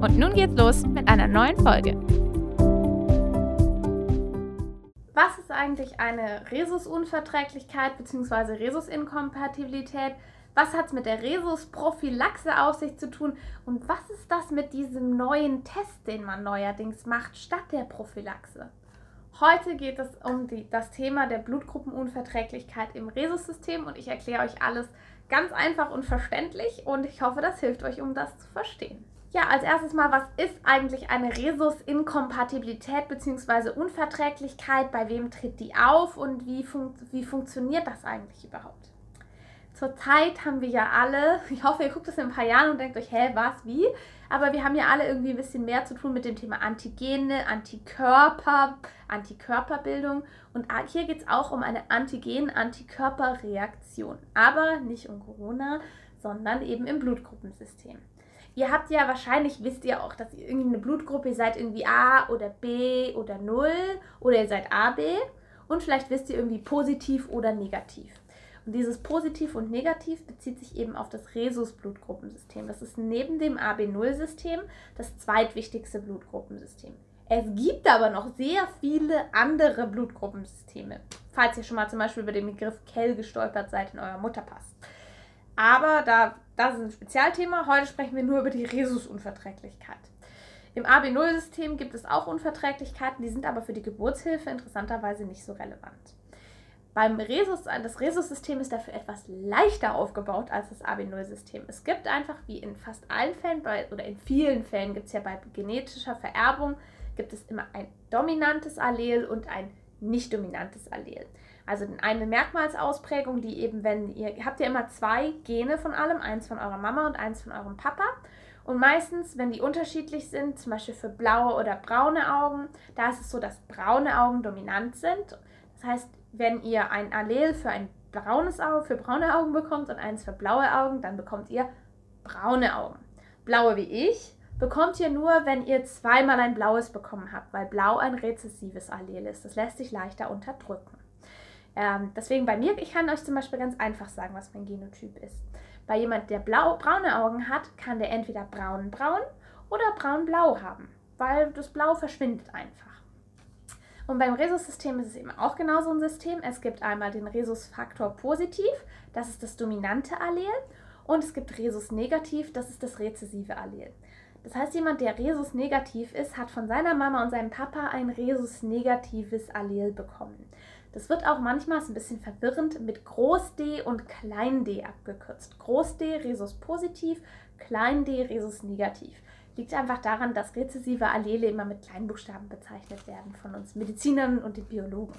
Und nun geht's los mit einer neuen Folge. Was ist eigentlich eine Rhesusunverträglichkeit bzw. Rhesusinkompatibilität? Was hat es mit der Rhesusprophylaxe auf sich zu tun? Und was ist das mit diesem neuen Test, den man neuerdings macht, statt der Prophylaxe? Heute geht es um die, das Thema der Blutgruppenunverträglichkeit im Rhesussystem und ich erkläre euch alles ganz einfach und verständlich und ich hoffe, das hilft euch, um das zu verstehen. Ja, als erstes mal, was ist eigentlich eine Rhesus-Inkompatibilität bzw. Unverträglichkeit? Bei wem tritt die auf und wie, fun wie funktioniert das eigentlich überhaupt? Zurzeit haben wir ja alle, ich hoffe, ihr guckt das in ein paar Jahren und denkt euch, hä, was, wie? Aber wir haben ja alle irgendwie ein bisschen mehr zu tun mit dem Thema Antigene, Antikörper, Antikörperbildung. Und hier geht es auch um eine Antigen-Antikörperreaktion. Aber nicht um Corona, sondern eben im Blutgruppensystem. Ihr habt ja wahrscheinlich, wisst ihr auch, dass ihr irgendwie eine Blutgruppe, ihr seid irgendwie A oder B oder 0 oder ihr seid AB und vielleicht wisst ihr irgendwie positiv oder negativ. Und dieses Positiv und Negativ bezieht sich eben auf das Rhesus-Blutgruppensystem. Das ist neben dem AB0-System das zweitwichtigste Blutgruppensystem. Es gibt aber noch sehr viele andere Blutgruppensysteme, falls ihr schon mal zum Beispiel über den Begriff Kell gestolpert seid in eurem Mutterpass. Aber da, das ist ein Spezialthema. Heute sprechen wir nur über die Rhesusunverträglichkeit. Im AB0-System gibt es auch Unverträglichkeiten, die sind aber für die Geburtshilfe interessanterweise nicht so relevant. Beim Rhesus, das Rhesus-System ist dafür etwas leichter aufgebaut als das AB0-System. Es gibt einfach, wie in fast allen Fällen, bei, oder in vielen Fällen gibt es ja bei genetischer Vererbung, gibt es immer ein dominantes Allel und ein nicht dominantes Allel. Also eine Merkmalsausprägung, die eben, wenn ihr, habt ja immer zwei Gene von allem, eins von eurer Mama und eins von eurem Papa. Und meistens, wenn die unterschiedlich sind, zum Beispiel für blaue oder braune Augen, da ist es so, dass braune Augen dominant sind. Das heißt, wenn ihr ein Allel für ein braunes Auge, für braune Augen bekommt und eins für blaue Augen, dann bekommt ihr braune Augen. Blaue wie ich bekommt ihr nur, wenn ihr zweimal ein blaues bekommen habt, weil blau ein rezessives Allel ist. Das lässt sich leichter unterdrücken. Ähm, deswegen bei mir, ich kann euch zum Beispiel ganz einfach sagen, was mein Genotyp ist. Bei jemand, der blau, braune Augen hat, kann der entweder braun-braun oder braun-blau haben, weil das Blau verschwindet einfach. Und beim Rhesus-System ist es eben auch genauso ein System. Es gibt einmal den Rhesus-Faktor positiv, das ist das dominante Allel, und es gibt Rhesus negativ, das ist das rezessive Allel. Das heißt, jemand, der Rhesus negativ ist, hat von seiner Mama und seinem Papa ein Rhesus negatives Allel bekommen. Das wird auch manchmal ein bisschen verwirrend mit Groß D und Klein d abgekürzt. Groß D Rhesus positiv, Klein d Rhesus negativ. Liegt einfach daran, dass rezessive Allele immer mit Kleinbuchstaben bezeichnet werden von uns Medizinern und den Biologen.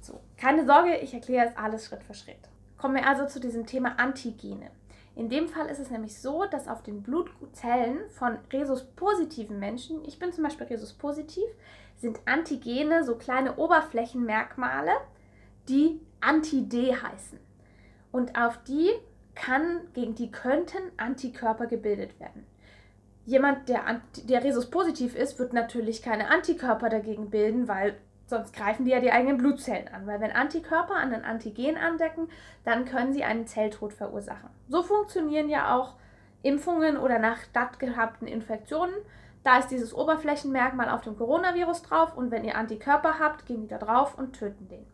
So, keine Sorge, ich erkläre es alles Schritt für Schritt. Kommen wir also zu diesem Thema Antigene. In dem Fall ist es nämlich so, dass auf den Blutzellen von Rhesus-positiven Menschen, ich bin zum Beispiel Rhesus-positiv, sind Antigene so kleine Oberflächenmerkmale, die Anti-D heißen. Und auf die kann, gegen die könnten Antikörper gebildet werden. Jemand, der, der Rhesus-positiv ist, wird natürlich keine Antikörper dagegen bilden, weil Sonst greifen die ja die eigenen Blutzellen an, weil wenn Antikörper an ein Antigen andecken, dann können sie einen Zelltod verursachen. So funktionieren ja auch Impfungen oder nach stattgehabten Infektionen. Da ist dieses Oberflächenmerkmal auf dem Coronavirus drauf und wenn ihr Antikörper habt, gehen die da drauf und töten den.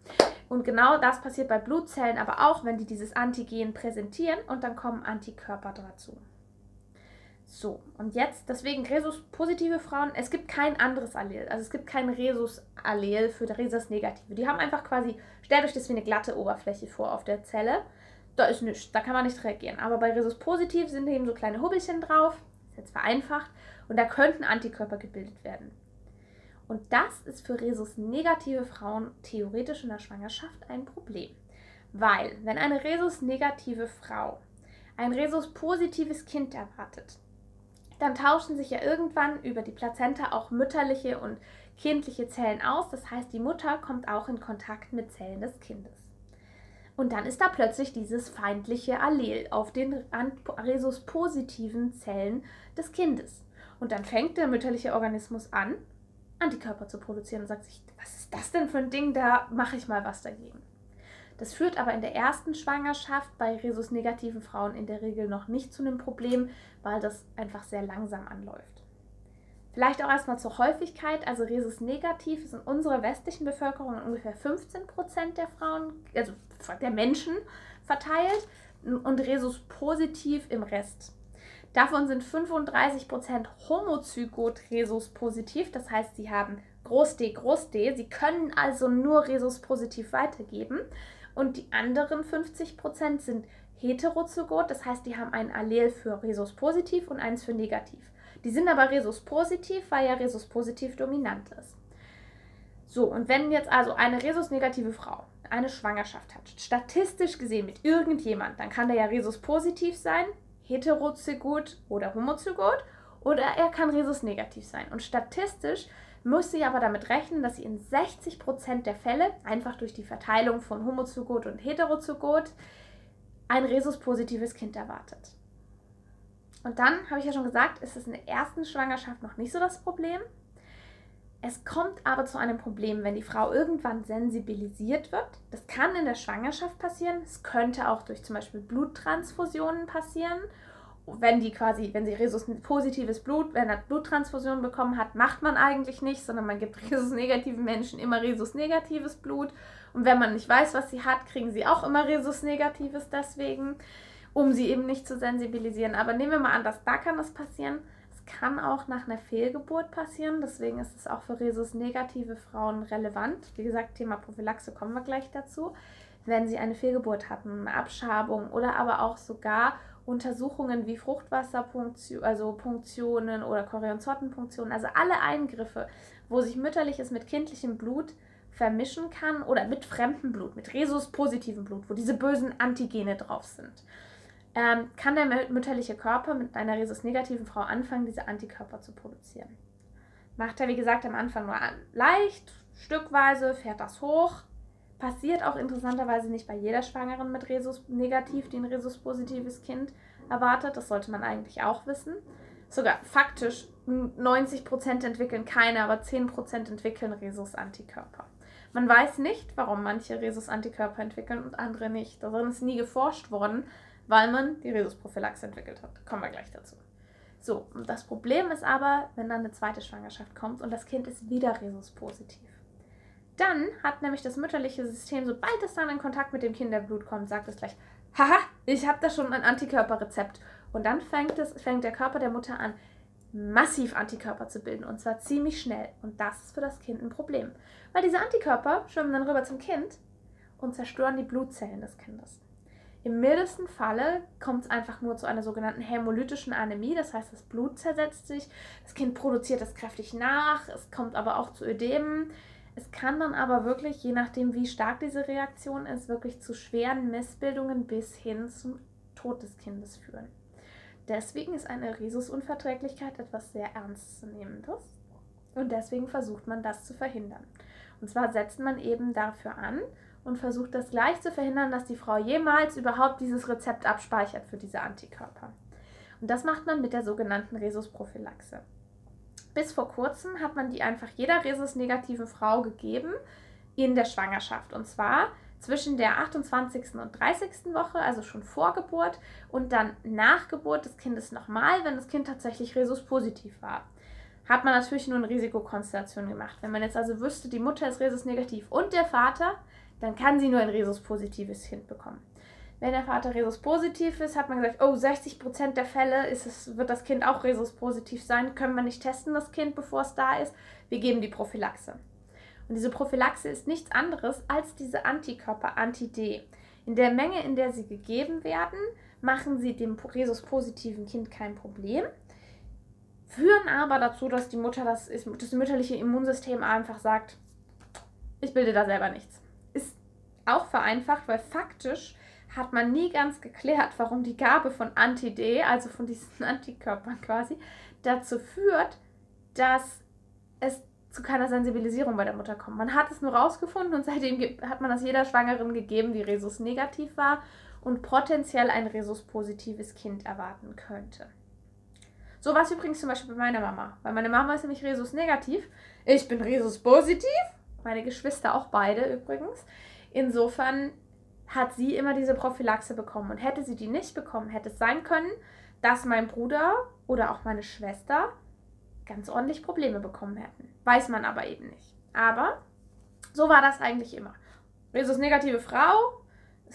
Und genau das passiert bei Blutzellen aber auch, wenn die dieses Antigen präsentieren und dann kommen Antikörper dazu. So, und jetzt, deswegen Rhesus-positive Frauen, es gibt kein anderes Allel. Also es gibt kein Rhesus-Allel für Rhesus-Negative. Die haben einfach quasi, stellt euch das wie eine glatte Oberfläche vor auf der Zelle. Da ist nichts, da kann man nicht reagieren. Aber bei Rhesus-positiv sind eben so kleine Hubbelchen drauf, ist jetzt vereinfacht, und da könnten Antikörper gebildet werden. Und das ist für Rhesus-negative Frauen theoretisch in der Schwangerschaft ein Problem. Weil, wenn eine Rhesus-negative Frau ein Rhesus-positives Kind erwartet, dann tauschen sich ja irgendwann über die Plazenta auch mütterliche und kindliche Zellen aus. Das heißt, die Mutter kommt auch in Kontakt mit Zellen des Kindes. Und dann ist da plötzlich dieses feindliche Allel auf den Rhesus-positiven Zellen des Kindes. Und dann fängt der mütterliche Organismus an, Antikörper zu produzieren und sagt sich, was ist das denn für ein Ding, da mache ich mal was dagegen. Das führt aber in der ersten Schwangerschaft bei Rhesus-negativen Frauen in der Regel noch nicht zu einem Problem, weil das einfach sehr langsam anläuft. Vielleicht auch erstmal zur Häufigkeit. Also Rhesus negativ ist in unserer westlichen Bevölkerung ungefähr 15 Prozent der Frauen, also der Menschen verteilt und Rhesus positiv im Rest. Davon sind 35 Prozent Homozygot Rhesus positiv, das heißt, sie haben Groß D, Groß D. Sie können also nur Rhesus positiv weitergeben. Und die anderen 50 Prozent sind Heterozygot, das heißt, die haben ein Allel für Rhesus positiv und eins für negativ. Die sind aber Rhesus positiv, weil ja Rhesus positiv dominant ist. So, und wenn jetzt also eine Rhesus negative Frau eine Schwangerschaft hat, statistisch gesehen mit irgendjemand, dann kann der ja Rhesus positiv sein, heterozygot oder homozygot, oder er kann Rhesus negativ sein. Und statistisch muss sie aber damit rechnen, dass sie in 60% der Fälle, einfach durch die Verteilung von Homozygot und Heterozygot, ein Rhesus-positives Kind erwartet. Und dann, habe ich ja schon gesagt, ist es in der ersten Schwangerschaft noch nicht so das Problem. Es kommt aber zu einem Problem, wenn die Frau irgendwann sensibilisiert wird. Das kann in der Schwangerschaft passieren. Es könnte auch durch zum Beispiel Bluttransfusionen passieren. Wenn die quasi, wenn sie Rhesus positives Blut, wenn er Bluttransfusion bekommen hat, macht man eigentlich nicht, sondern man gibt Rhesus negativen Menschen immer Rhesus negatives Blut. Und wenn man nicht weiß, was sie hat, kriegen sie auch immer Rhesus negatives deswegen um sie eben nicht zu sensibilisieren. Aber nehmen wir mal an, dass da kann das passieren. Kann auch nach einer Fehlgeburt passieren. Deswegen ist es auch für Rhesus-negative Frauen relevant. Wie gesagt, Thema Prophylaxe kommen wir gleich dazu. Wenn sie eine Fehlgeburt hatten, eine Abschabung oder aber auch sogar Untersuchungen wie Fruchtwasserpunktionen also Punktionen oder Chorionzottenpunktionen, also alle Eingriffe, wo sich mütterliches mit kindlichem Blut vermischen kann oder mit fremdem Blut, mit Rhesus-positivem Blut, wo diese bösen Antigene drauf sind ähm, kann der mütterliche Körper mit einer Rhesus-negativen Frau anfangen, diese Antikörper zu produzieren. Macht er, wie gesagt, am Anfang nur leicht, stückweise, fährt das hoch. Passiert auch interessanterweise nicht bei jeder Schwangeren mit Rhesus-negativ, die ein Rhesus-positives Kind erwartet. Das sollte man eigentlich auch wissen. Sogar faktisch 90% entwickeln keine, aber 10% entwickeln Rhesus-Antikörper. Man weiß nicht, warum manche Rhesus-Antikörper entwickeln und andere nicht. Darin ist nie geforscht worden, weil man die Rhesusprophylaxe entwickelt hat. Kommen wir gleich dazu. So, das Problem ist aber, wenn dann eine zweite Schwangerschaft kommt und das Kind ist wieder Rhesus-positiv. Dann hat nämlich das mütterliche System, sobald es dann in Kontakt mit dem Kinderblut kommt, sagt es gleich, haha, ich habe da schon ein Antikörperrezept. Und dann fängt, es, fängt der Körper der Mutter an, massiv Antikörper zu bilden und zwar ziemlich schnell. Und das ist für das Kind ein Problem, weil diese Antikörper schwimmen dann rüber zum Kind und zerstören die Blutzellen des Kindes. Im mildesten Falle kommt es einfach nur zu einer sogenannten hämolytischen Anämie, das heißt, das Blut zersetzt sich, das Kind produziert es kräftig nach, es kommt aber auch zu Ödemen. Es kann dann aber wirklich, je nachdem, wie stark diese Reaktion ist, wirklich zu schweren Missbildungen bis hin zum Tod des Kindes führen. Deswegen ist eine Rhesusunverträglichkeit etwas sehr Ernstzunehmendes und deswegen versucht man das zu verhindern. Und zwar setzt man eben dafür an, und versucht das gleich zu verhindern, dass die Frau jemals überhaupt dieses Rezept abspeichert für diese Antikörper. Und das macht man mit der sogenannten Rhesusprophylaxe. Bis vor kurzem hat man die einfach jeder Rhesus-negativen Frau gegeben in der Schwangerschaft. Und zwar zwischen der 28. und 30. Woche, also schon vor Geburt, und dann nach Geburt des Kindes nochmal, wenn das Kind tatsächlich Rhesus-positiv war. Hat man natürlich nur eine Risikokonstellation gemacht. Wenn man jetzt also wüsste, die Mutter ist Rhesus-negativ und der Vater, dann kann sie nur ein Rhesus-positives Kind bekommen. Wenn der Vater Rhesus-positiv ist, hat man gesagt, oh, 60% der Fälle ist es, wird das Kind auch Rhesus-positiv sein. Können wir nicht testen, das Kind, bevor es da ist? Wir geben die Prophylaxe. Und diese Prophylaxe ist nichts anderes als diese Antikörper Anti-D. In der Menge, in der sie gegeben werden, machen sie dem Rhesus-positiven Kind kein Problem, führen aber dazu, dass die Mutter das, das mütterliche Immunsystem einfach sagt, ich bilde da selber nichts auch vereinfacht, weil faktisch hat man nie ganz geklärt, warum die Gabe von Anti-D, also von diesen Antikörpern quasi, dazu führt, dass es zu keiner Sensibilisierung bei der Mutter kommt. Man hat es nur rausgefunden und seitdem hat man das jeder Schwangeren gegeben, die Resus negativ war und potenziell ein Resus positives Kind erwarten könnte. So war es übrigens zum Beispiel bei meiner Mama. Weil meine Mama ist nämlich Resus negativ. Ich bin Resus positiv. Meine Geschwister auch beide übrigens. Insofern hat sie immer diese Prophylaxe bekommen. Und hätte sie die nicht bekommen, hätte es sein können, dass mein Bruder oder auch meine Schwester ganz ordentlich Probleme bekommen hätten. Weiß man aber eben nicht. Aber so war das eigentlich immer. Rhesus-negative Frau,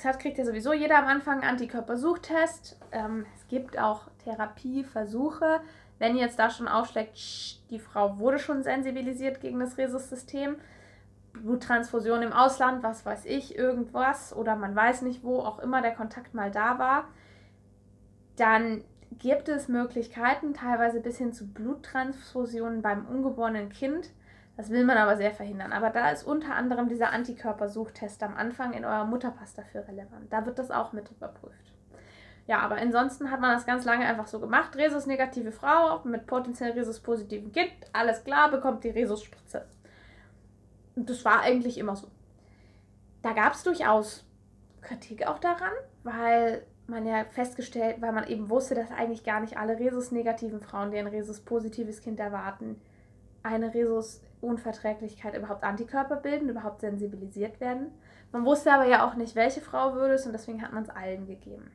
das kriegt ja sowieso jeder am Anfang einen Antikörpersuchtest. Ähm, es gibt auch Therapieversuche. Wenn ihr jetzt da schon aufschlägt, die Frau wurde schon sensibilisiert gegen das Rhesus-System, Bluttransfusion im Ausland, was weiß ich, irgendwas oder man weiß nicht, wo auch immer der Kontakt mal da war, dann gibt es Möglichkeiten, teilweise bis hin zu Bluttransfusionen beim ungeborenen Kind. Das will man aber sehr verhindern. Aber da ist unter anderem dieser Antikörpersuchtest am Anfang in eurem Mutterpass dafür relevant. Da wird das auch mit überprüft. Ja, aber ansonsten hat man das ganz lange einfach so gemacht. Rhesus-negative Frau mit potenziell Rhesus-positiven Kind, alles klar, bekommt die Rhesus-Spritze. Und das war eigentlich immer so. Da gab es durchaus Kritik auch daran, weil man ja festgestellt, weil man eben wusste, dass eigentlich gar nicht alle Rhesus-negativen Frauen, die ein Rhesus-positives Kind erwarten, eine Rhesus-Unverträglichkeit überhaupt Antikörper bilden, überhaupt sensibilisiert werden. Man wusste aber ja auch nicht, welche Frau würde es und deswegen hat man es allen gegeben.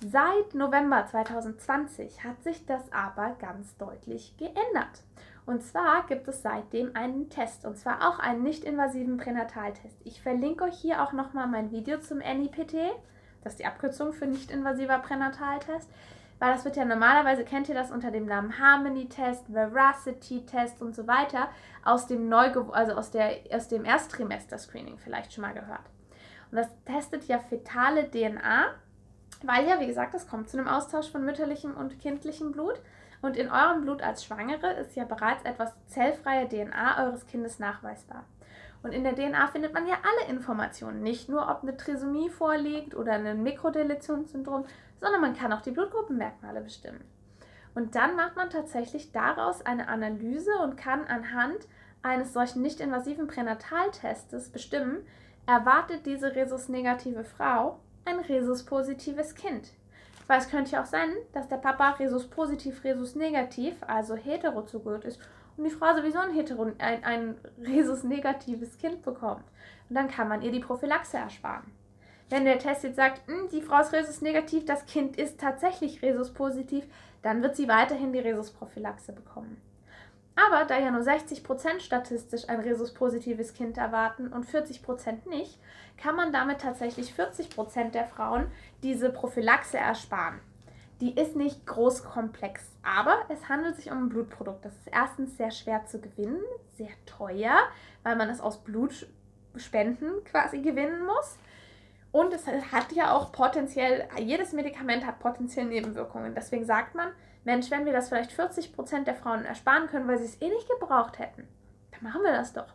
Seit November 2020 hat sich das aber ganz deutlich geändert. Und zwar gibt es seitdem einen Test, und zwar auch einen nicht-invasiven Pränataltest. Ich verlinke euch hier auch nochmal mein Video zum NIPT, das ist die Abkürzung für nicht-invasiver Pränataltest, weil das wird ja normalerweise, kennt ihr das unter dem Namen Harmony-Test, Veracity-Test und so weiter, aus dem, Neuge also aus, aus dem Ersttrimester-Screening vielleicht schon mal gehört. Und das testet ja fetale DNA, weil ja, wie gesagt, es kommt zu einem Austausch von mütterlichem und kindlichem Blut. Und in eurem Blut als Schwangere ist ja bereits etwas zellfreie DNA eures Kindes nachweisbar. Und in der DNA findet man ja alle Informationen, nicht nur ob eine Trisomie vorliegt oder ein Mikrodeletionssyndrom, sondern man kann auch die Blutgruppenmerkmale bestimmen. Und dann macht man tatsächlich daraus eine Analyse und kann anhand eines solchen nicht-invasiven Pränataltestes bestimmen, erwartet diese Rhesus-negative Frau ein Rhesus-positives Kind. Weil es könnte ja auch sein, dass der Papa Rhesus positiv, Rhesus negativ, also heterozygot ist und die Frau sowieso ein, Hetero, ein, ein Rhesus-negatives Kind bekommt. Und dann kann man ihr die Prophylaxe ersparen. Wenn der Test jetzt sagt, hm, die Frau ist Rhesus-negativ, das Kind ist tatsächlich Rhesus-positiv, dann wird sie weiterhin die Rhesus-Prophylaxe bekommen. Aber da ja nur 60% statistisch ein Rhesus-positives Kind erwarten und 40% nicht, kann man damit tatsächlich 40% der Frauen diese Prophylaxe ersparen. Die ist nicht groß komplex, aber es handelt sich um ein Blutprodukt. Das ist erstens sehr schwer zu gewinnen, sehr teuer, weil man es aus Blutspenden quasi gewinnen muss. Und es hat ja auch potenziell, jedes Medikament hat potenziell Nebenwirkungen. Deswegen sagt man, Mensch, wenn wir das vielleicht 40% der Frauen ersparen können, weil sie es eh nicht gebraucht hätten, dann machen wir das doch.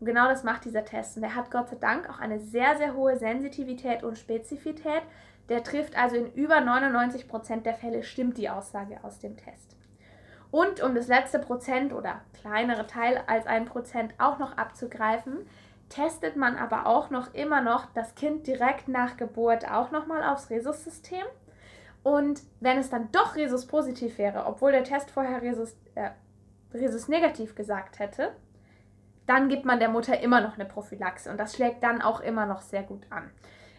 Und genau das macht dieser Test. Und der hat Gott sei Dank auch eine sehr, sehr hohe Sensitivität und Spezifität. Der trifft also in über 99% der Fälle, stimmt die Aussage aus dem Test. Und um das letzte Prozent oder kleinere Teil als ein Prozent auch noch abzugreifen, testet man aber auch noch immer noch das Kind direkt nach Geburt auch nochmal aufs Rhesus-System. Und wenn es dann doch Rhesus positiv wäre, obwohl der Test vorher Rhesus, äh, Rhesus negativ gesagt hätte, dann gibt man der Mutter immer noch eine Prophylaxe und das schlägt dann auch immer noch sehr gut an.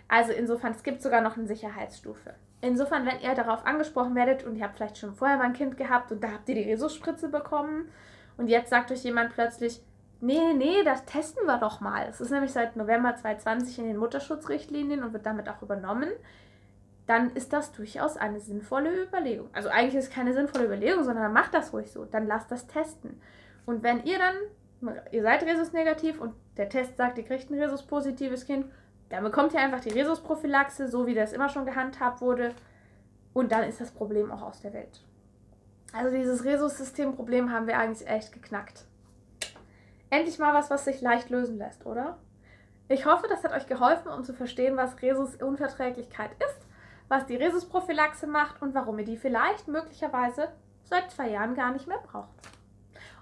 Also insofern, es gibt sogar noch eine Sicherheitsstufe. Insofern, wenn ihr darauf angesprochen werdet und ihr habt vielleicht schon vorher mal ein Kind gehabt und da habt ihr die Rhesusspritze bekommen und jetzt sagt euch jemand plötzlich, nee, nee, das testen wir doch mal. Es ist nämlich seit November 2020 in den Mutterschutzrichtlinien und wird damit auch übernommen. Dann ist das durchaus eine sinnvolle Überlegung. Also eigentlich ist es keine sinnvolle Überlegung, sondern macht das ruhig so. Dann lasst das testen. Und wenn ihr dann ihr seid Rhesus-negativ und der Test sagt, ihr kriegt ein Rhesus-positives Kind, dann bekommt ihr einfach die Rhesus-Prophylaxe, so wie das immer schon gehandhabt wurde. Und dann ist das Problem auch aus der Welt. Also dieses Rhesus-System-Problem haben wir eigentlich echt geknackt. Endlich mal was, was sich leicht lösen lässt, oder? Ich hoffe, das hat euch geholfen, um zu verstehen, was Rhesusunverträglichkeit ist, was die Rhesusprophylaxe macht und warum ihr die vielleicht möglicherweise seit zwei Jahren gar nicht mehr braucht.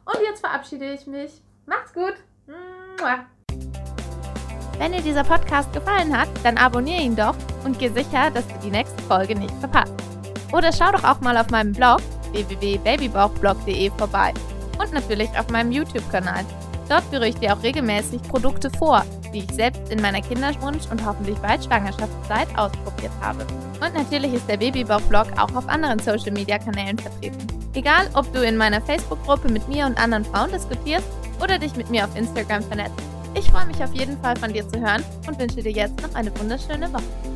Und jetzt verabschiede ich mich. Macht's gut. Wenn dir dieser Podcast gefallen hat, dann abonniere ihn doch und geh sicher, dass du die nächste Folge nicht verpasst. Oder schau doch auch mal auf meinem Blog www.babybauchblog.de vorbei und natürlich auf meinem YouTube-Kanal. Dort führe ich dir auch regelmäßig Produkte vor, die ich selbst in meiner Kinderwunsch- und hoffentlich bald Schwangerschaftszeit ausprobiert habe. Und natürlich ist der Babybauch-Blog auch auf anderen Social-Media-Kanälen vertreten. Egal, ob du in meiner Facebook-Gruppe mit mir und anderen Frauen diskutierst oder dich mit mir auf Instagram vernetzt. Ich freue mich auf jeden Fall von dir zu hören und wünsche dir jetzt noch eine wunderschöne Woche.